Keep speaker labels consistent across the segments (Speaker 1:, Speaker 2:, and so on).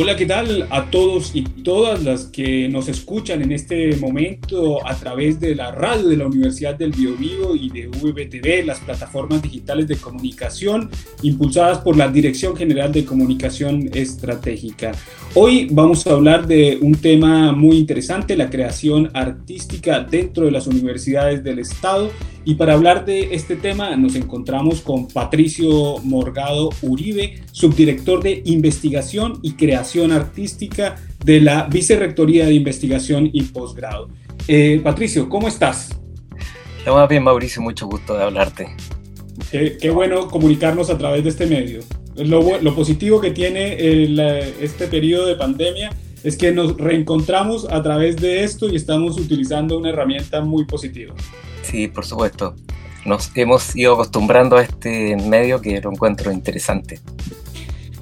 Speaker 1: Hola, ¿qué tal a todos y todas las que nos escuchan en este momento a través de la radio de la Universidad del Biobío y de VBTV, las plataformas digitales de comunicación impulsadas por la Dirección General de Comunicación Estratégica? Hoy vamos a hablar de un tema muy interesante, la creación artística dentro de las universidades del Estado. Y para hablar de este tema nos encontramos con Patricio Morgado Uribe, subdirector de investigación y creación artística de la Vicerrectoría de Investigación y Posgrado. Eh, Patricio, ¿cómo estás?
Speaker 2: Estamos bien, Mauricio, mucho gusto de hablarte.
Speaker 1: qué bueno comunicarnos a través de este medio. Lo, lo positivo que tiene este periodo de pandemia es que nos reencontramos a través de esto y estamos utilizando una herramienta muy positiva.
Speaker 2: Sí, por supuesto. Nos hemos ido acostumbrando a este medio que lo encuentro interesante.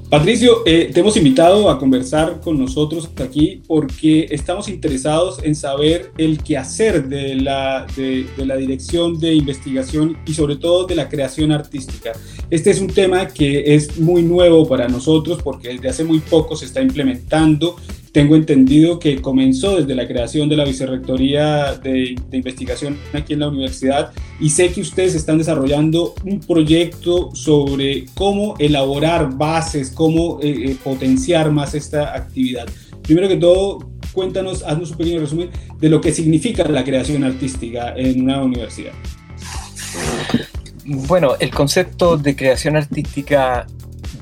Speaker 1: Patricio, eh, te hemos invitado a conversar con nosotros aquí porque estamos interesados en saber el quehacer de la, de, de, la dirección de investigación y sobre todo de la creación artística. Este es un tema que es muy nuevo para nosotros porque desde hace muy poco se está implementando tengo entendido que comenzó desde la creación de la Vicerrectoría de, Investigación aquí en la universidad y sé que ustedes están desarrollando un proyecto sobre cómo elaborar bases, cómo eh, eh, potenciar más esta actividad. Primero que todo, cuéntanos, haznos un pequeño resumen de lo que significa la creación artística en una universidad.
Speaker 2: Bueno, el concepto de creación artística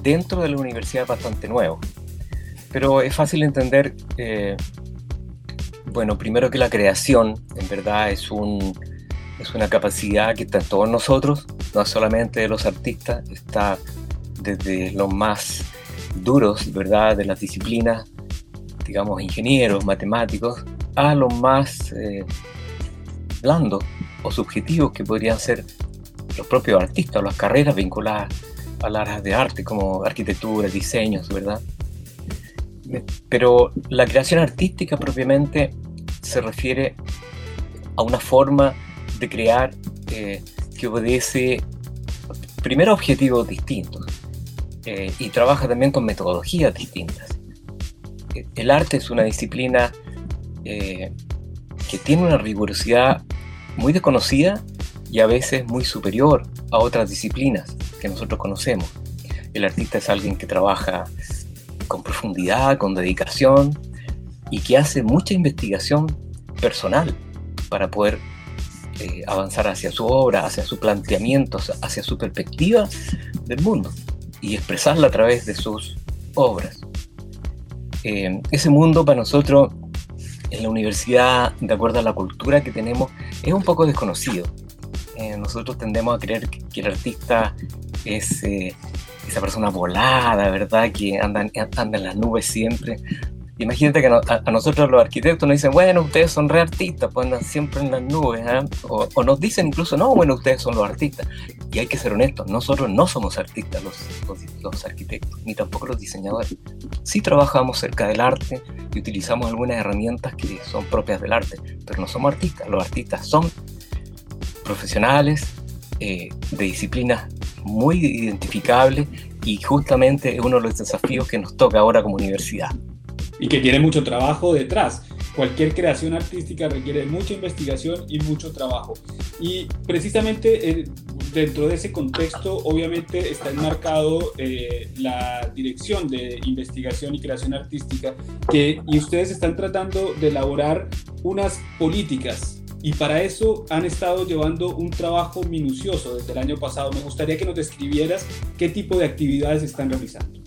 Speaker 2: dentro de la universidad es bastante nuevo pero es fácil entender, eh, bueno, primero que la creación en verdad es, un, es una capacidad que está en todos nosotros, no solamente de los artistas, está desde los más duros, ¿verdad?, de las disciplinas, digamos, ingenieros, matemáticos, a los más eh, blandos o subjetivos que podrían ser los propios artistas las carreras vinculadas a las áreas de arte como arquitectura, diseños, ¿verdad? Pero la creación artística propiamente se refiere a una forma de crear eh, que obedece primero objetivos distintos eh, y trabaja también con metodologías distintas. El arte es una disciplina eh, que tiene una rigurosidad muy desconocida y a veces muy superior a otras disciplinas que nosotros conocemos. El artista es alguien que trabaja con profundidad, con dedicación y que hace mucha investigación personal para poder eh, avanzar hacia su obra, hacia su planteamiento, hacia su perspectiva del mundo y expresarla a través de sus obras. Eh, ese mundo para nosotros en la universidad, de acuerdo a la cultura que tenemos, es un poco desconocido. Eh, nosotros tendemos a creer que, el artista es esa persona volada, ¿verdad? Que anda, anda en las nubes siempre. Imagínate que a, nosotros los arquitectos nos dicen, bueno, ustedes son re artistas, pues andan siempre en las nubes, ¿eh? o, nos dicen incluso, no, bueno, ustedes son los artistas. Y hay que ser honestos, nosotros no somos artistas los, los, arquitectos, ni tampoco los diseñadores. Sí trabajamos cerca del arte y utilizamos algunas herramientas que son propias del arte, pero no somos artistas. Los artistas son profesionales eh, de disciplinas muy identificable y justamente es uno de los desafíos que nos toca ahora como universidad.
Speaker 1: Y que tiene mucho trabajo detrás. Cualquier creación artística requiere mucha investigación y mucho trabajo. Y precisamente eh, dentro de ese contexto, obviamente está enmarcado eh, la dirección de investigación y creación artística, que, y ustedes están tratando de elaborar unas políticas y para eso han estado llevando un trabajo minucioso desde el año pasado. Me gustaría que nos describieras qué tipo de actividades están realizando.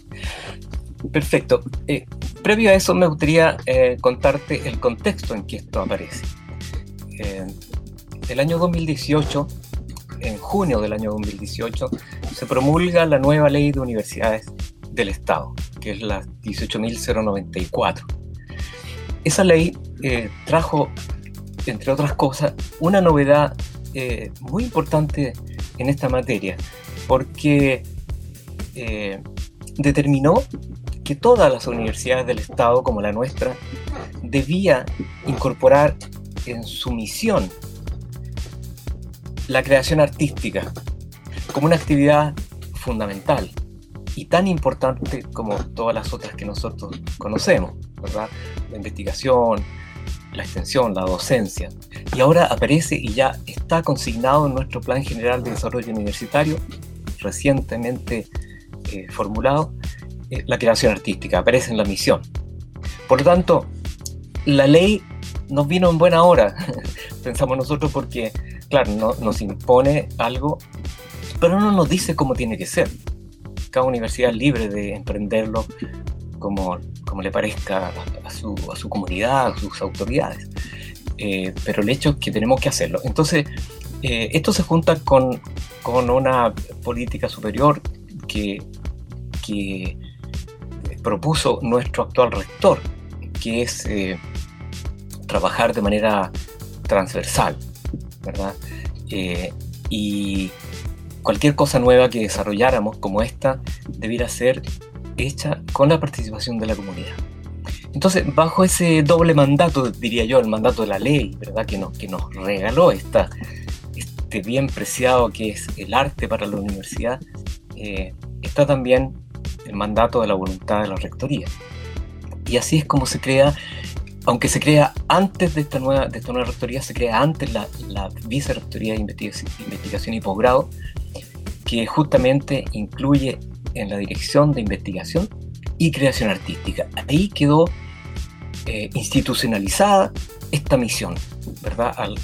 Speaker 2: Perfecto. Eh, previo a eso me gustaría eh, contarte el contexto en que esto aparece. Eh, el año 2018, en junio del año 2018, se promulga la nueva ley de universidades del Estado, que es la 18.094. Esa ley eh, trajo entre otras cosas, una novedad eh, muy importante en esta materia, porque eh, determinó que todas las universidades del Estado, como la nuestra, debía incorporar en su misión la creación artística como una actividad fundamental. y tan importante como todas las otras que nosotros conocemos, ¿verdad? La investigación, la extensión, la docencia. Y ahora aparece y ya está consignado en nuestro Plan General de Desarrollo Universitario, recientemente eh, formulado, eh, la creación artística, aparece en la misión. Por lo tanto, la ley nos vino en buena hora, pensamos nosotros, porque, claro, no, nos impone algo, pero no nos dice cómo tiene que ser. Cada universidad es libre de emprenderlo como, como le parezca a su, comunidad, a sus autoridades. Eh, pero el hecho es que tenemos que hacerlo. Entonces, eh, esto se junta con, con, una política superior que, que propuso nuestro actual rector, que es eh, trabajar de manera transversal, ¿verdad? y cualquier cosa nueva que desarrolláramos como esta debiera ser hecha con la participación de la comunidad. Entonces, bajo ese doble mandato, diría yo, el mandato de la ley, ¿verdad? Que nos, que nos regaló este bien preciado que es el arte para la universidad, eh, está también el mandato de la voluntad de la rectoría. Y así es como se crea, aunque se crea antes de esta nueva, de esta nueva rectoría, se crea antes la, la vicerrectoría de investigación y posgrado, que justamente incluye en la dirección de investigación y creación artística. Ahí quedó eh, institucionalizada esta misión, ¿verdad? Al,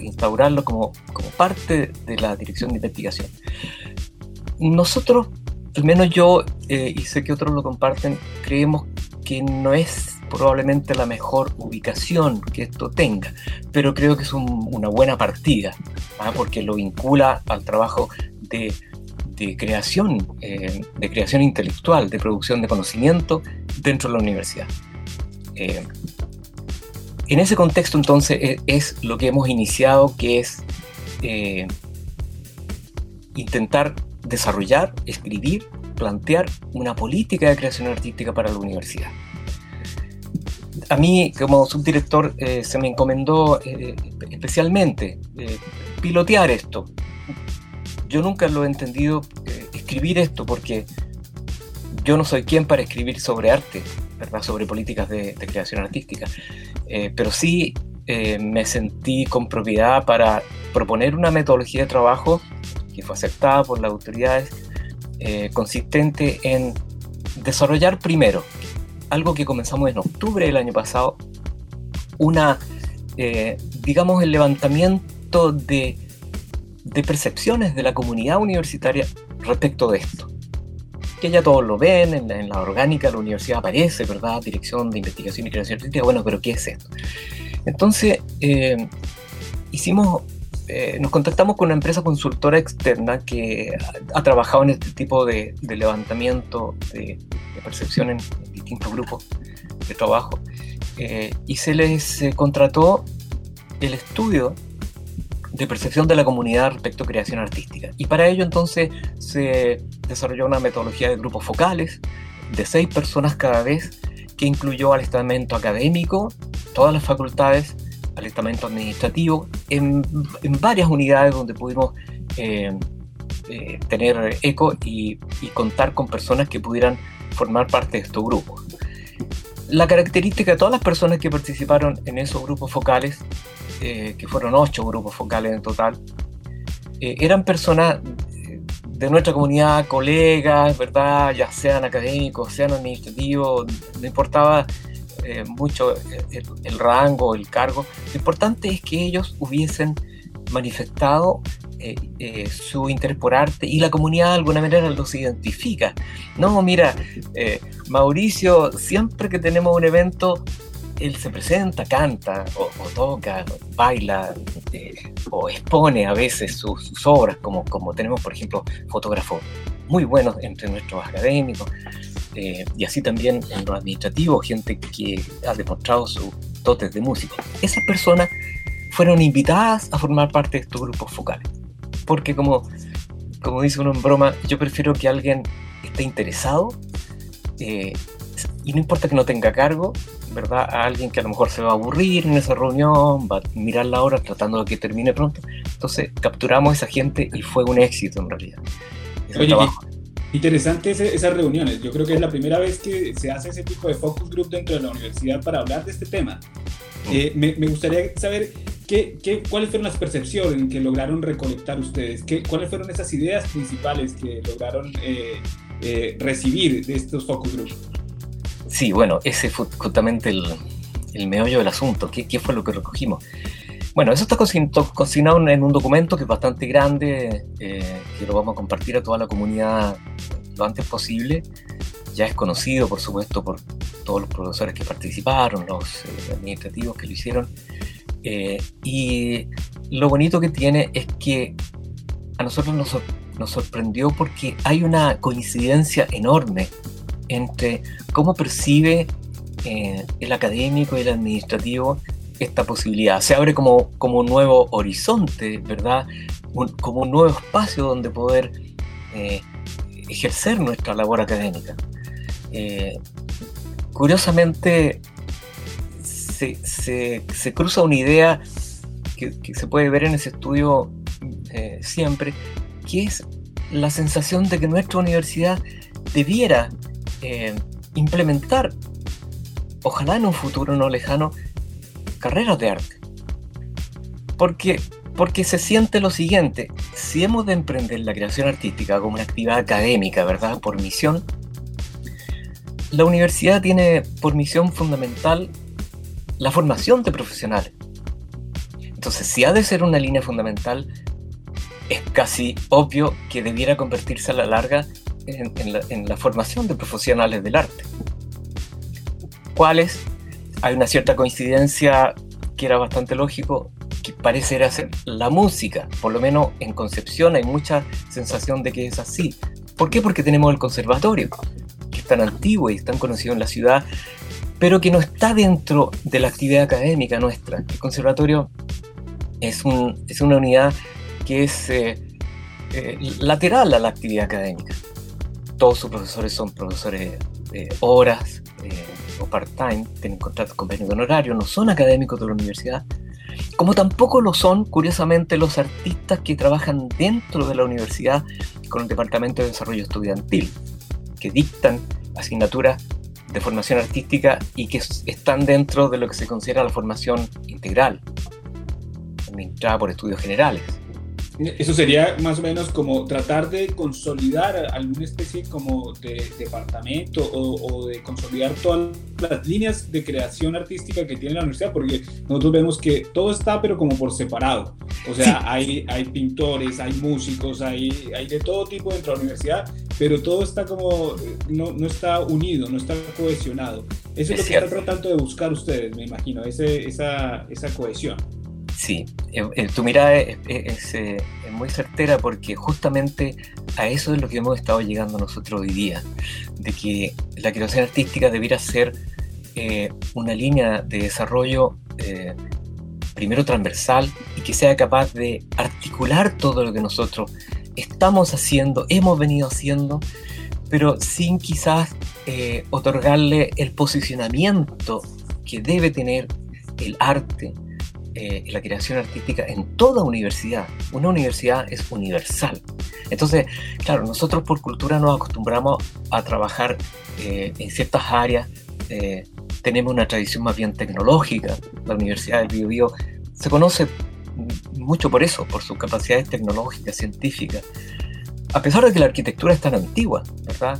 Speaker 2: instaurarlo como, como parte de la dirección de investigación. Nosotros, al menos yo, eh, y sé que otros lo comparten, creemos que no es probablemente la mejor ubicación que esto tenga, pero creo que es una buena partida, ¿ah? porque lo vincula al trabajo de de creación, eh, de creación intelectual, de producción de conocimiento dentro de la universidad. Eh, en ese contexto entonces e, es, lo que hemos iniciado, que es eh, intentar desarrollar, escribir, plantear una política de creación artística para la universidad. A mí, como subdirector, se me encomendó especialmente pilotear esto, yo nunca lo he entendido eh, escribir esto porque yo no soy quien para escribir sobre arte, ¿verdad? sobre políticas de, creación artística, eh, pero sí eh, me sentí con propiedad para proponer una metodología de trabajo que fue aceptada por las autoridades, consistente en desarrollar primero algo que comenzamos en octubre del año pasado, una, digamos, el levantamiento de de percepciones de la comunidad universitaria respecto de esto. Que ya todos lo ven, en la, orgánica de la universidad aparece, ¿verdad? Dirección de Investigación y Creación Artística. Bueno, pero ¿qué es esto? Entonces, eh, hicimos, eh, nos contactamos con una empresa consultora externa que ha, trabajado en este tipo de, levantamiento de, percepción en, distintos grupos de trabajo. Eh, y se les contrató el estudio de percepción de la comunidad respecto a creación artística. Y para ello entonces se desarrolló una metodología de grupos focales de seis personas cada vez que incluyó al estamento académico, todas las facultades, al estamento administrativo, en, varias unidades donde pudimos eh, eh, tener eco y, y contar con personas que pudieran formar parte de estos grupos. La característica de todas las personas que participaron en esos grupos focales eh, que fueron ocho grupos focales en total, eh, eran personas de nuestra comunidad, colegas, ¿verdad? Ya sean académicos, sean administrativos, no importaba eh, mucho el, el, rango, el cargo. Lo importante es que ellos hubiesen manifestado su interés por arte y la comunidad de alguna manera los identifica. No, mira, Mauricio, siempre que tenemos un evento, él se presenta, canta o, toca, baila eh, o expone a veces sus, obras, como, como tenemos, por ejemplo, fotógrafos muy buenos entre nuestros académicos eh, y así también en lo administrativo, gente que ha demostrado sus dotes de músico. Esas personas fueron invitadas a formar parte de estos grupos focales, porque como, como dice uno en broma, yo prefiero que alguien esté interesado eh, y no importa que no tenga cargo, ¿verdad? A alguien que a lo mejor se va a aburrir en esa reunión, va a mirar la hora tratando de que termine pronto. Entonces capturamos a esa gente y fue un éxito en realidad.
Speaker 1: Oye, Interesante esas reuniones. Yo creo que es la primera vez que se hace ese tipo de focus group dentro de la universidad para hablar de este tema. Mm. Eh, me, me, gustaría saber qué, qué, cuáles fueron las percepciones que lograron recolectar ustedes, qué, cuáles fueron esas ideas principales que lograron eh, eh, recibir de estos focus groups.
Speaker 2: Sí, bueno, ese fue justamente el, el meollo del asunto. ¿Qué, ¿Qué, fue lo que recogimos? Bueno, eso está cocinado en un documento que es bastante grande, eh, que lo vamos a compartir a toda la comunidad lo antes posible. Ya es conocido, por supuesto, por todos los profesores que participaron, los eh, administrativos que lo hicieron. Eh, y lo bonito que tiene es que a nosotros nos, nos sorprendió porque hay una coincidencia enorme entre cómo percibe el académico y el administrativo esta posibilidad. Se abre como, como un nuevo horizonte, ¿verdad? como un nuevo espacio donde poder eh, ejercer nuestra labor académica. Eh, curiosamente, se, cruza una idea que, se puede ver en ese estudio eh, siempre, que es la sensación de que nuestra universidad debiera implementar, ojalá en un futuro no lejano, carreras de arte. Porque, porque se siente lo siguiente, si hemos de emprender la creación artística como una actividad académica, ¿verdad? Por misión, la universidad tiene por misión fundamental la formación de profesionales. Entonces, si ha de ser una línea fundamental, es casi obvio que debiera convertirse a la larga en, la, en la formación de profesionales del arte. ¿Cuáles? hay una cierta coincidencia que era bastante lógico, que parece ser la música, por lo menos en Concepción hay mucha sensación de que es así. ¿Por qué? Porque tenemos el conservatorio, que es tan antiguo y tan conocido en la ciudad, pero que no está dentro de la actividad académica nuestra. El conservatorio es, un, es una unidad que es eh, eh, lateral a la actividad académica. Todos sus profesores son profesores de horas, eh, o part-time, tienen contratos convenio de honorario, no son académicos de la universidad, como tampoco lo son, curiosamente, los artistas que trabajan dentro de la universidad con el Departamento de Desarrollo Estudiantil, que dictan asignaturas de formación artística y que están dentro de lo que se considera la formación integral, administrada por estudios generales.
Speaker 1: Eso sería más o menos como tratar de consolidar alguna especie como de departamento o, de consolidar todas las líneas de creación artística que tiene la universidad, porque nosotros vemos que todo está pero como por separado. O sea, hay, hay pintores, hay músicos, hay, hay de todo tipo dentro de la universidad, pero todo está como, no, no está unido, no está cohesionado. Eso es, lo que están tratando de buscar ustedes, me imagino, ese, esa, esa cohesión.
Speaker 2: Sí, eh, eh, tu mirada eh, es, muy certera porque justamente a eso es lo que hemos estado llegando nosotros hoy día, de que la creación artística debiera ser una línea de desarrollo primero transversal y que sea capaz de articular todo lo que nosotros estamos haciendo, hemos venido haciendo, pero sin quizás otorgarle el posicionamiento que debe tener el arte, eh, la creación artística en toda universidad. Una universidad es universal. Entonces, claro, nosotros por cultura nos acostumbramos a trabajar eh, en ciertas áreas. Eh, tenemos una tradición más bien tecnológica. La Universidad del Biobío se conoce mucho por eso, por sus capacidades tecnológicas, científicas. A pesar de que la arquitectura es tan antigua, ¿verdad?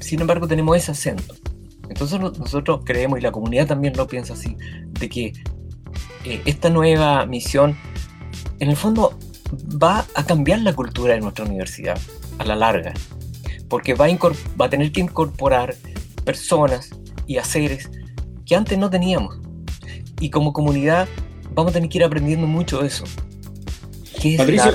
Speaker 2: sin embargo, tenemos ese acento. Entonces nosotros creemos, y la comunidad también lo piensa así, de que eh, esta nueva misión, en el fondo, va a cambiar la cultura de nuestra universidad a la larga, porque va a, va a tener que incorporar personas y haceres que antes no teníamos. Y como comunidad vamos a tener que ir aprendiendo mucho de eso.
Speaker 1: Patricio,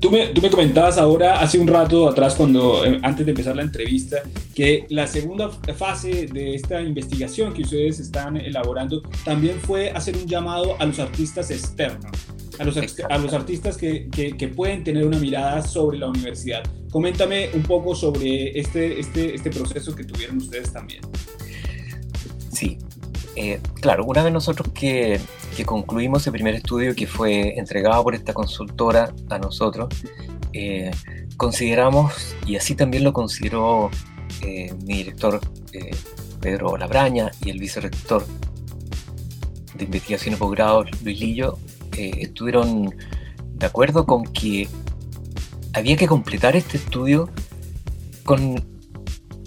Speaker 1: Tú me, tú me, comentabas ahora, hace un rato atrás, cuando eh, antes de empezar la entrevista, que la segunda fase de esta investigación que ustedes están elaborando también fue hacer un llamado a los artistas externos, a los, a los artistas que, que, pueden tener una mirada sobre la universidad. Coméntame un poco sobre este, este, este proceso que tuvieron ustedes también.
Speaker 2: Sí, eh, claro, una vez nosotros que que concluimos el primer estudio que fue entregado por esta consultora a nosotros, eh, consideramos, y así también lo consideró mi director Pedro Labraña y el vicerrector de investigación y posgrado Luis Lillo, estuvieron de acuerdo con que había que completar este estudio con,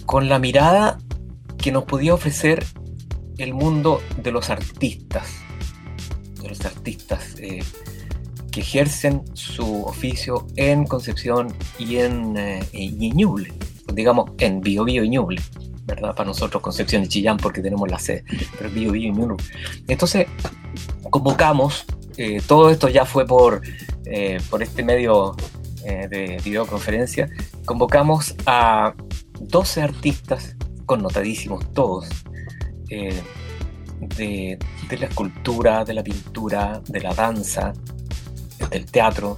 Speaker 2: con la mirada que nos podía ofrecer el mundo de los artistas, de los artistas eh, que ejercen su oficio en Concepción y en, eh, digamos en Bio Bio Ñuble, ¿verdad? Para nosotros Concepción y Chillán porque tenemos la sede, pero Bio Bio y Ñuble. Entonces convocamos, eh, todo esto ya fue por, por este medio de videoconferencia, convocamos a 12 artistas connotadísimos todos, eh, de, la escultura, de la pintura, de la danza, del teatro,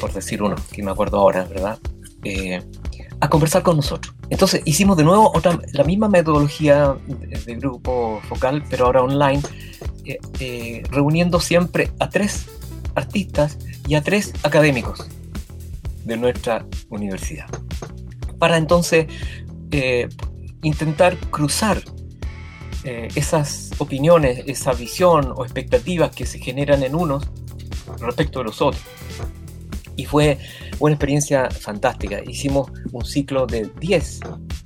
Speaker 2: por decir uno, que me acuerdo ahora, ¿verdad? Eh, a conversar con nosotros. Entonces hicimos de nuevo otra, la misma metodología de, grupo focal, pero ahora online, eh, reuniendo siempre a tres artistas y a tres académicos de nuestra universidad. Para entonces intentar cruzar eh, esas opiniones, esa visión o expectativas que se generan en unos respecto de los otros. Y fue una experiencia fantástica. Hicimos un ciclo de 10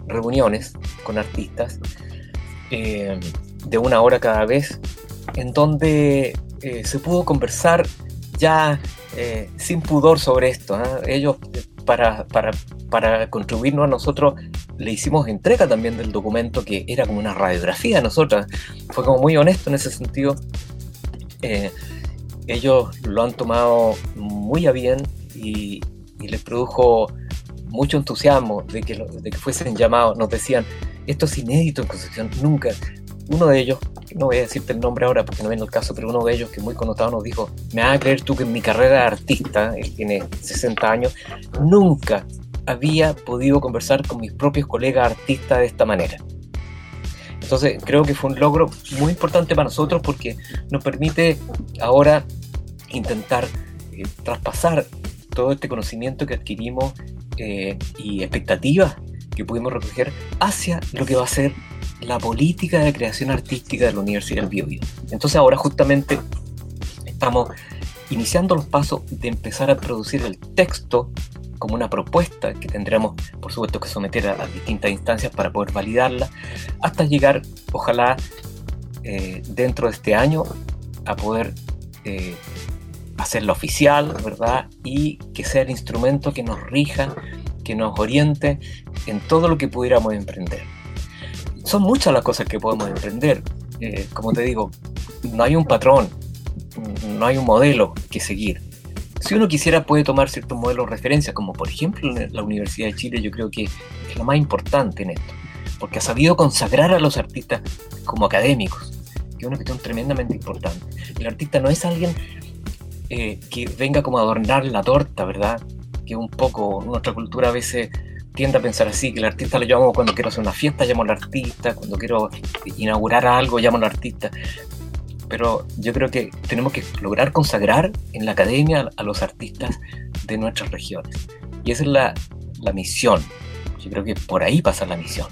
Speaker 2: reuniones con artistas, eh, de una hora cada vez, en donde eh, se pudo conversar ya sin pudor sobre esto. ¿ah? Ellos, para, para, para contribuirnos a nosotros, le hicimos entrega también del documento que era como una radiografía de nosotras. Fue como muy honesto en ese sentido. Eh, ellos lo han tomado muy a bien y, les produjo mucho entusiasmo de que, de que fuesen llamados. Nos decían, esto es inédito en Concepción, nunca. Uno de ellos, no voy a decirte el nombre ahora porque no viene el caso, pero uno de ellos que muy connotado nos dijo, me vas a creer tú que en mi carrera de artista, él tiene 60 años, nunca había podido conversar con mis propios colegas artistas de esta manera. Entonces creo que fue un logro muy importante para nosotros porque nos permite ahora intentar eh, traspasar todo este conocimiento que adquirimos eh, y expectativas que pudimos recoger hacia lo que va a ser la política de creación artística de la Universidad del Biobío. Entonces ahora justamente estamos iniciando los pasos de empezar a producir el texto como una propuesta que tendremos, por supuesto, que someter a, distintas instancias para poder validarla, hasta llegar, ojalá, eh, dentro de este año, a poder eh, hacerla oficial, ¿verdad? Y que sea el instrumento que nos rija, que nos oriente en todo lo que pudiéramos emprender. Son muchas las cosas que podemos emprender. Eh, como te digo, no hay un patrón, no hay un modelo que seguir si uno quisiera puede tomar ciertos modelos de referencia, como por ejemplo la Universidad de Chile, yo creo que es lo más importante en esto, porque ha sabido consagrar a los artistas como académicos, que es una cuestión tremendamente importante. El artista no es alguien eh, que venga como a adornar la torta, ¿verdad? Que un poco nuestra cultura a veces tiende a pensar así, que el artista lo llamo cuando quiero hacer una fiesta, llamo al artista, cuando quiero inaugurar algo, llamo al artista pero yo creo que tenemos que lograr consagrar en la academia a los artistas de nuestras regiones. Y esa es la, la misión. Yo creo que por ahí pasa la misión.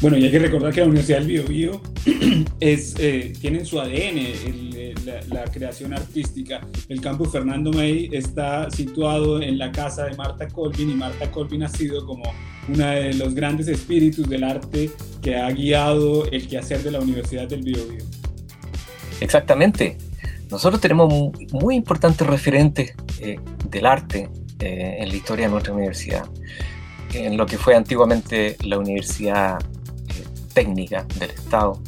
Speaker 1: Bueno, y hay que recordar que la Universidad del Biobío es, eh, tiene en su ADN eh, la, creación artística. El campus Fernando May está situado en la casa de Marta Colvin y Marta Colvin ha sido como uno de los grandes espíritus del arte que ha guiado el quehacer de la Universidad del Biobío.
Speaker 2: Exactamente. Nosotros tenemos muy importantes referentes eh, del arte en la historia de nuestra universidad. En lo que fue antiguamente la Universidad técnica del Estado,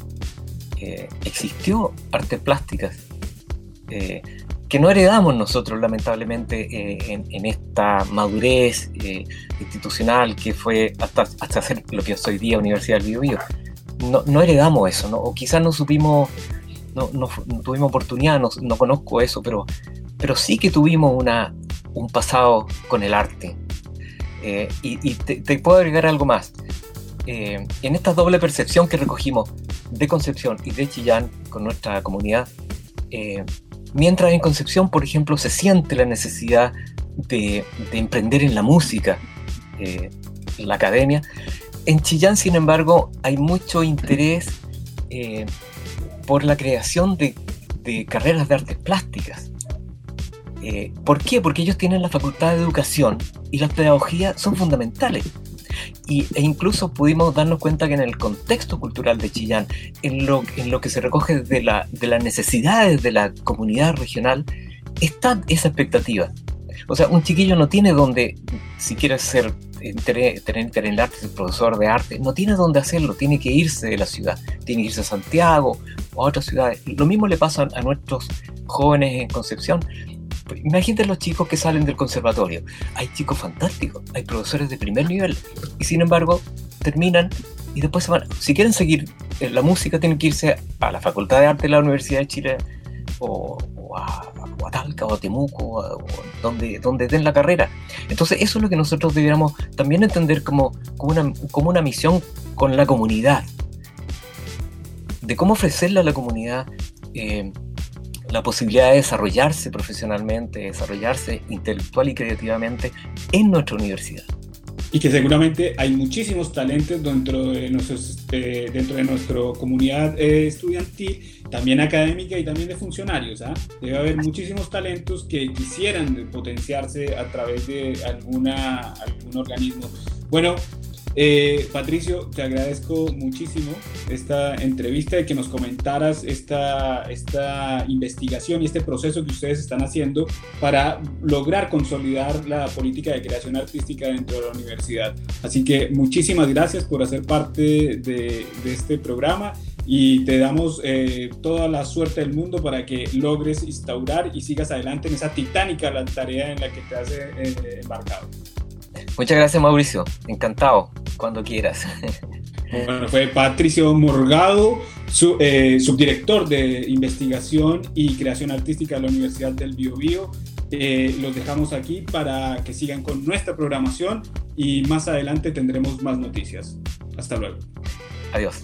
Speaker 2: eh, existió artes plásticas eh, que no heredamos nosotros lamentablemente eh, en, esta madurez institucional que fue hasta, hasta hacer lo que es hoy día Universidad del Biobío. No, no heredamos eso, ¿no? o quizás no supimos, no, no, tuvimos oportunidad, no, no, conozco eso, pero, pero sí que tuvimos una, un pasado con el arte. y, te, puedo agregar algo más. Eh, en esta doble percepción que recogimos de Concepción y de Chillán con nuestra comunidad, eh, Mientras en Concepción, por ejemplo, se siente la necesidad de, emprender en la música, eh, la academia, en Chillán, sin embargo, hay mucho interés por la creación de, carreras de artes plásticas. ¿Por qué? Porque ellos tienen la facultad de educación y la pedagogía son fundamentales. Y, e incluso pudimos darnos cuenta que en el contexto cultural de Chillán, en lo, en lo que se recoge de, la, de las necesidades de la comunidad regional, está esa expectativa. O sea, un chiquillo no tiene donde, si quiere ser tener, tener el arte, ser profesor de arte, no tiene dónde hacerlo, tiene que irse de la ciudad, tiene que irse a Santiago o a otras ciudades. Lo mismo le pasa a nuestros jóvenes en Concepción. Imagínate los chicos que salen del conservatorio. Hay chicos fantásticos, hay profesores de primer nivel y sin embargo terminan y después se van. Si quieren seguir la música, tienen que irse a la Facultad de Arte de la Universidad de Chile o, a, o a, o a Temuco, o donde, donde den la carrera. Entonces eso es lo que nosotros deberíamos también entender como, como, una, como una misión con la comunidad, de cómo ofrecerle a la comunidad eh, la posibilidad de desarrollarse profesionalmente, desarrollarse intelectual y creativamente en nuestra universidad
Speaker 1: y que seguramente hay muchísimos talentos dentro de, nuestros, eh, dentro de nuestra comunidad eh, estudiantil, también académica y también de funcionarios. ¿ah? Debe haber muchísimos talentos que quisieran potenciarse a través de alguna, algún organismo. Bueno, eh, Patricio, te agradezco muchísimo esta entrevista y que nos comentaras esta, esta investigación y este proceso que ustedes están haciendo para lograr consolidar la política de creación artística dentro de la universidad. Así que muchísimas gracias por hacer parte de, este programa y te damos eh, toda la suerte del mundo para que logres instaurar y sigas adelante en esa titánica la tarea en la que te has eh, embarcado.
Speaker 2: Muchas gracias Mauricio, encantado, cuando quieras.
Speaker 1: Bueno, fue Patricio Morgado, eh, subdirector de investigación y creación artística de la Universidad del Biobío. Eh, los dejamos aquí para que sigan con nuestra programación y más adelante tendremos más noticias. Hasta luego.
Speaker 2: Adiós.